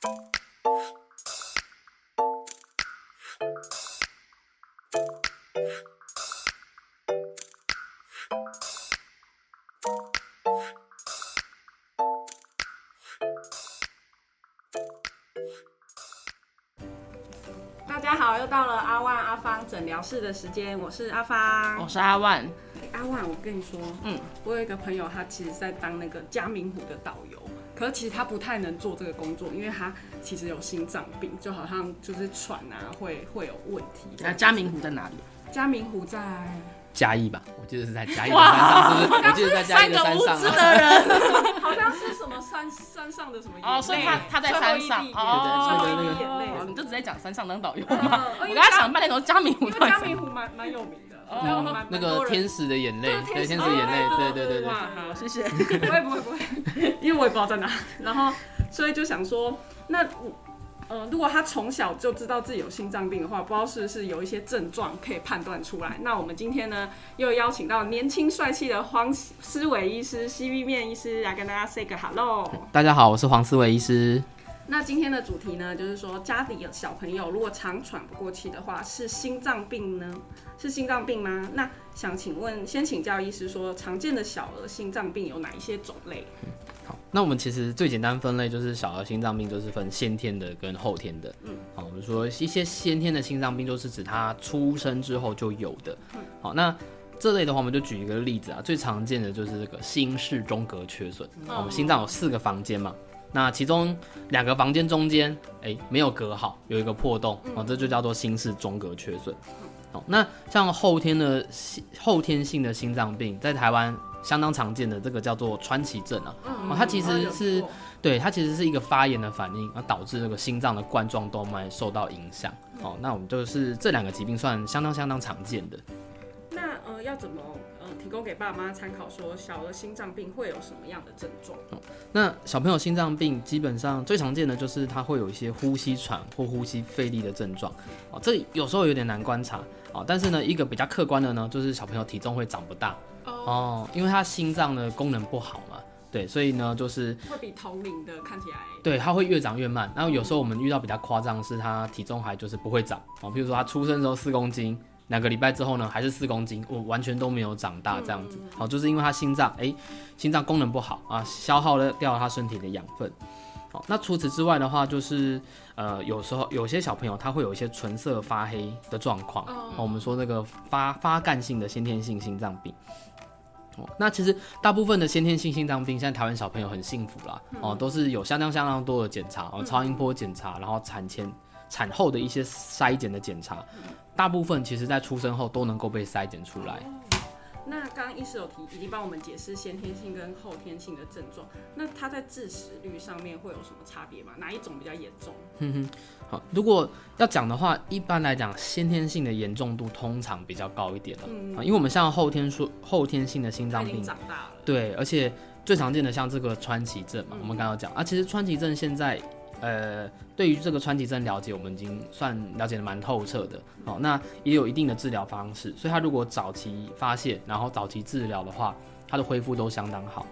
大家好，又到了阿万阿芳诊疗室的时间，我是阿芳。我是阿万，阿万，我跟你说，嗯，我有一个朋友，他其实在当那个嘉明湖的导游，可是其实他不太能做这个工作，因为他其实有心脏病，就好像就是喘啊会会有问题。那嘉明湖在哪里？嘉明湖在嘉义吧，我记得是在嘉义的山上，是不是？我记得在嘉义的山上啊。的人 好像是什么山山上的什么哦，所以他他在山上哦，最后一滴眼泪哦你就直接讲山上当导游嗯嘛。嗯我刚才想半天，说嘉明湖嘉明湖蛮蛮有名的，哦那个天使的眼泪，对，天使眼泪，对对对对对。哇，好，谢谢。不会不会不会，因为我也不知道在哪。然后，所以就想说，那我呃，如果他从小就知道自己有心脏病的话，不知道是不是有一些症状可以判断出来。那我们今天呢，又邀请到年轻帅气的黄思伟医师、西 V 面医师来跟大家 say 个 hello。大家好，我是黄思维医师。那今天的主题呢，就是说家里有小朋友如果常喘不过气的话，是心脏病呢？是心脏病吗？那想请问，先请教医师说，常见的小儿心脏病有哪一些种类？好，那我们其实最简单分类就是小儿心脏病，就是分先天的跟后天的。嗯，好，我们说一些先天的心脏病，就是指他出生之后就有的。嗯好，那这类的话，我们就举一个例子啊，最常见的就是这个心室中隔缺损。好我们心脏有四个房间嘛，那其中两个房间中间，哎、没有隔好，有一个破洞，哦，这就叫做心室中隔缺损。哦，那像后天的心后天性的心脏病，在台湾相当常见的这个叫做川崎症啊，嗯哦它其实是对，它其实是一个发炎的反应，而导致这个心脏的冠状动脉受到影响。哦，那我们就是这两个疾病算相当相当常见的。那呃，要怎么呃提供给爸妈参考，说小儿心脏病会有什么样的症状？那小朋友心脏病基本上最常见的就是他会有一些呼吸喘或呼吸费力的症状。哦，这有时候有点难观察。哦，但是呢，一个比较客观的呢，就是小朋友体重会长不大。哦，因为他心脏的功能不好嘛。对，所以呢，就是会比同龄的看起来对，他会越长越慢。然后有时候我们遇到比较夸张的是，他体重还就是不会长哦，比如说他出生的时候四公斤，两个礼拜之后呢还是四公斤，我、完全都没有长大这样子。好、就是因为他心脏哎，心脏功能不好啊，消耗了掉他身体的养分。好、那除此之外的话，就是呃，有时候有些小朋友他会有一些唇色发黑的状况、哦我们说那个发发干性的先天性心脏病。哦，那其实大部分的先天性心脏病，现在台湾小朋友很幸福啦，哦，都是有相当相当多的检查，哦，超音波检查，然后产前、产后的一些筛检的检查，大部分其实在出生后都能够被筛检出来。那刚刚医师有提，已经帮我们解释先天性跟后天性的症状。那它在致死率上面会有什么差别吗？哪一种比较严重？哼哼好，如果要讲的话，一般来讲，先天性的严重度通常比较高一点了，啊，因为我们像后天说后天性的心脏病，长大了。对，而且最常见的像这个川崎症嘛，我们刚刚讲啊，其实川崎症现在呃，对于这个川崎症了解，我们已经算了解的蛮透彻的。哦，那也有一定的治疗方式，所以他如果早期发现，然后早期治疗的话，他的恢复都相当好。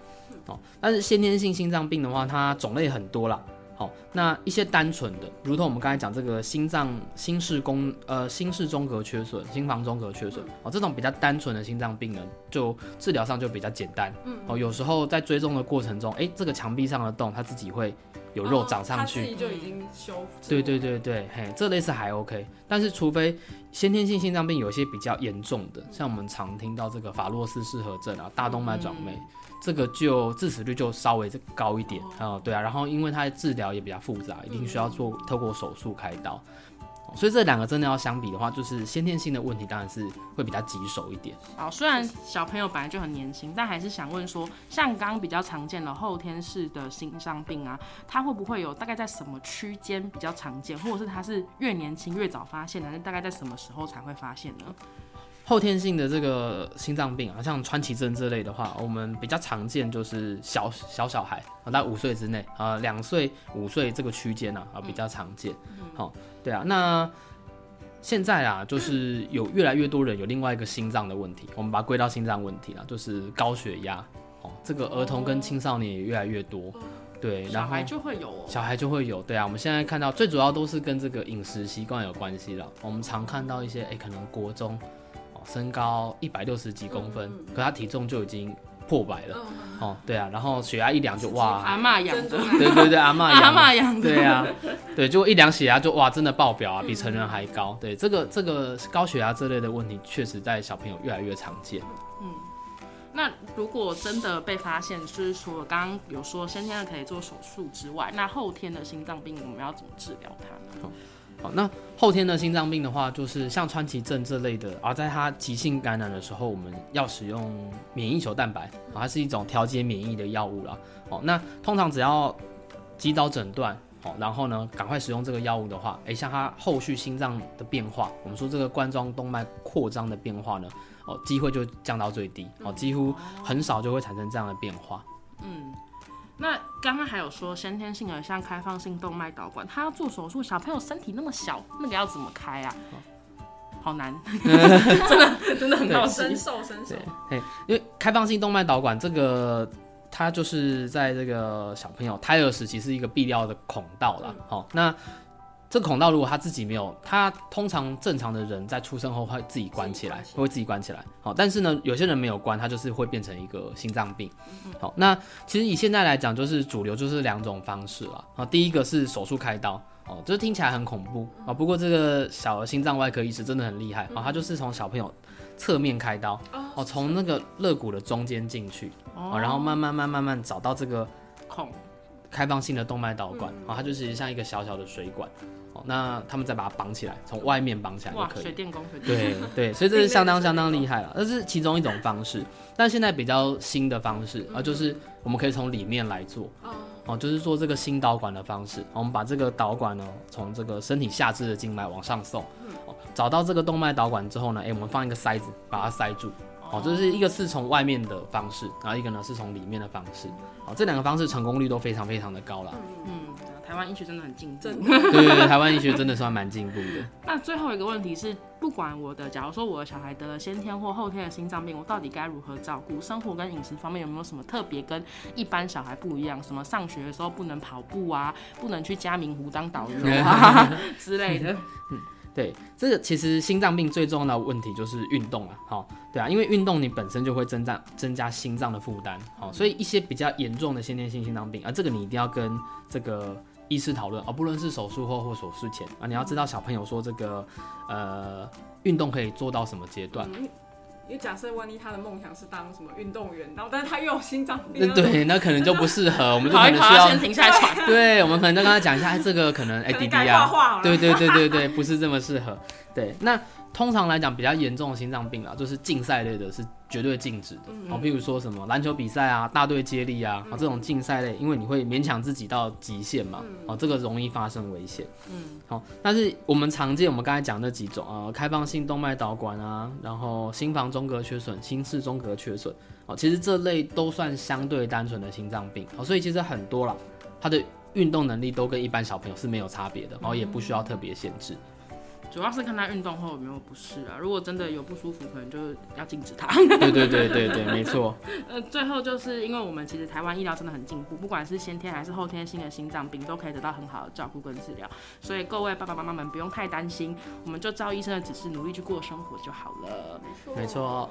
哦，但是先天性心脏病的话，它种类很多啦。好、那一些单纯的，如同我们刚才讲这个心脏心室功呃心室中隔缺损、心房中隔缺损哦，这种比较单纯的心脏病呢，就治疗上就比较简单。嗯，哦，有时候在追踪的过程中，哎，这个墙壁上的洞它自己会有肉长上去。哦自己就已经修复。对对对对，嘿，这类是还 OK，但是除非先天性心脏病有一些比较严重的，像我们常听到这个法洛斯适合症啊、大动脉转位，这个就致死率就稍微高一点。啊、对啊，然后因为它的治疗也比较复杂，一定需要做透过手术开刀，所以这两个真的要相比的话，就是先天性的问题当然是会比较棘手一点。好，虽然小朋友本来就很年轻，但还是想问说，像刚比较常见的后天式的心脏病啊，它会不会有大概在什么区间比较常见，或者是它是越年轻越早发现的，还是大概在什么时候才会发现呢？后天性的这个心脏病啊，像川崎症这类的话，我们比较常见就是小小小孩啊，在五岁之内啊，两岁、五岁这个区间呢啊比较常见。好、对啊，那现在啊，就是有越来越多人有另外一个心脏的问题，我们把它归到心脏问题啦，就是高血压。哦，这个儿童跟青少年也越来越多。对，然后小孩就会有哦。小孩就会有，对啊，我们现在看到最主要都是跟这个饮食习惯有关系了。我们常看到一些，哎、可能国中哦，身高一百六十几公分，嗯可他体重就已经破百了，嗯哦，对啊，然后血压一量就哇，阿妈养的，对对对，阿妈阿养的，嬷养的，对啊，对，就一量血压就哇，真的爆表啊，比成人还高。对，这个这个高血压这类的问题，确实在小朋友越来越常见。嗯那如果真的被发现，就是除了刚刚有说先天的可以做手术之外，那后天的心脏病我们要怎么治疗它呢？好，那后天的心脏病的话，就是像川崎症这类的，而在它急性感染的时候，我们要使用免疫球蛋白，啊，它是一种调节免疫的药物啦。哦，那通常只要及早诊断，好，然后呢，赶快使用这个药物的话，诶，像它后续心脏的变化，我们说这个冠状动脉扩张的变化呢，哦，机会就降到最低，哦，几乎很少就会产生这样的变化。嗯，那刚刚还有说先天性的像开放性动脉导管，他要做手术，小朋友身体那么小，那个要怎么开啊？好难，真的真的很好伸奇。手伸手对，嘿，因为开放性动脉导管这个，它就是在这个小朋友胎儿时期是一个必要的孔道啦。好、那这个孔道如果他自己没有，他通常正常的人在出生后会自己关起来，会自己关起来。好、但是呢，有些人没有关，他就是会变成一个心脏病。好、那其实以现在来讲，就是主流就是两种方式了。好，第一个是手术开刀。哦，这听起来很恐怖啊、不过这个小儿心脏外科医师真的很厉害啊、他就是从小朋友侧面开刀，哦，从那个肋骨的中间进去，哦，然后慢慢慢慢慢找到这个孔，开放性的动脉导管，啊、它就其实像一个小小的水管，哦，那他们再把它绑起来，从外面绑起来就，可以。水电工，水电对对，所以这是 相当相当厉害了，这是其中一种方式。但现在比较新的方式啊，就是我们可以从里面来做，哦，就是做这个新导管的方式。我们把这个导管呢，从这个身体下肢的静脉往上送，哦，找到这个动脉导管之后呢，哎，我们放一个塞子把它塞住。哦，就是一个是从外面的方式，然后一个呢是从里面的方式。哦，这两个方式成功率都非常非常的高啦。嗯，台湾医学真的很进步。真对对对，台湾医学真的算蛮进步的。那最后一个问题是，不管我的，假如说我的小孩得了先天或后天的心脏病，我到底该如何照顾？生活跟饮食方面有没有什么特别跟一般小孩不一样？什么上学的时候不能跑步啊，不能去嘉明湖当导游啊 之类的？对，这个其实心脏病最重要的问题就是运动啊，好、对啊，因为运动你本身就会增加增加心脏的负担，好、所以一些比较严重的先天性心脏病啊，这个你一定要跟这个医师讨论啊，不论是手术后或手术前啊，你要知道小朋友说这个呃运动可以做到什么阶段，嗯因为假设万一他的梦想是当什么运动员，然后但是他又有心脏病，嗯，对，那可能就不适合，我们就可能需要先，停下来喘。对，我们可能就跟他讲一下，哎，这个可能哎可能改弟弟啊对对对对对，不是这么适合。对，那通常来讲比较严重的心脏病啊，就是竞赛类的，是绝对禁止的。好哦，譬如说什么篮球比赛啊、大队接力啊，啊这种竞赛类，因为你会勉强自己到极限嘛，哦，这个容易发生危险。嗯，好、但是我们常见我们刚才讲那几种啊、呃开放性动脉导管啊，然后心房中隔缺损、心室中隔缺损，哦，其实这类都算相对单纯的心脏病，哦，所以其实很多啦，它的运动能力都跟一般小朋友是没有差别的，然、后也不需要特别限制。主要是看他运动后有没有不适啊。如果真的有不舒服，可能就要禁止他。对对对对对，没错。呃，最后就是因为我们其实台湾医疗真的很进步，不管是先天还是后天性的心脏病，都可以得到很好的照顾跟治疗。所以各位爸爸妈妈们不用太担心，我们就照医生的指示努力去过生活就好了。没错。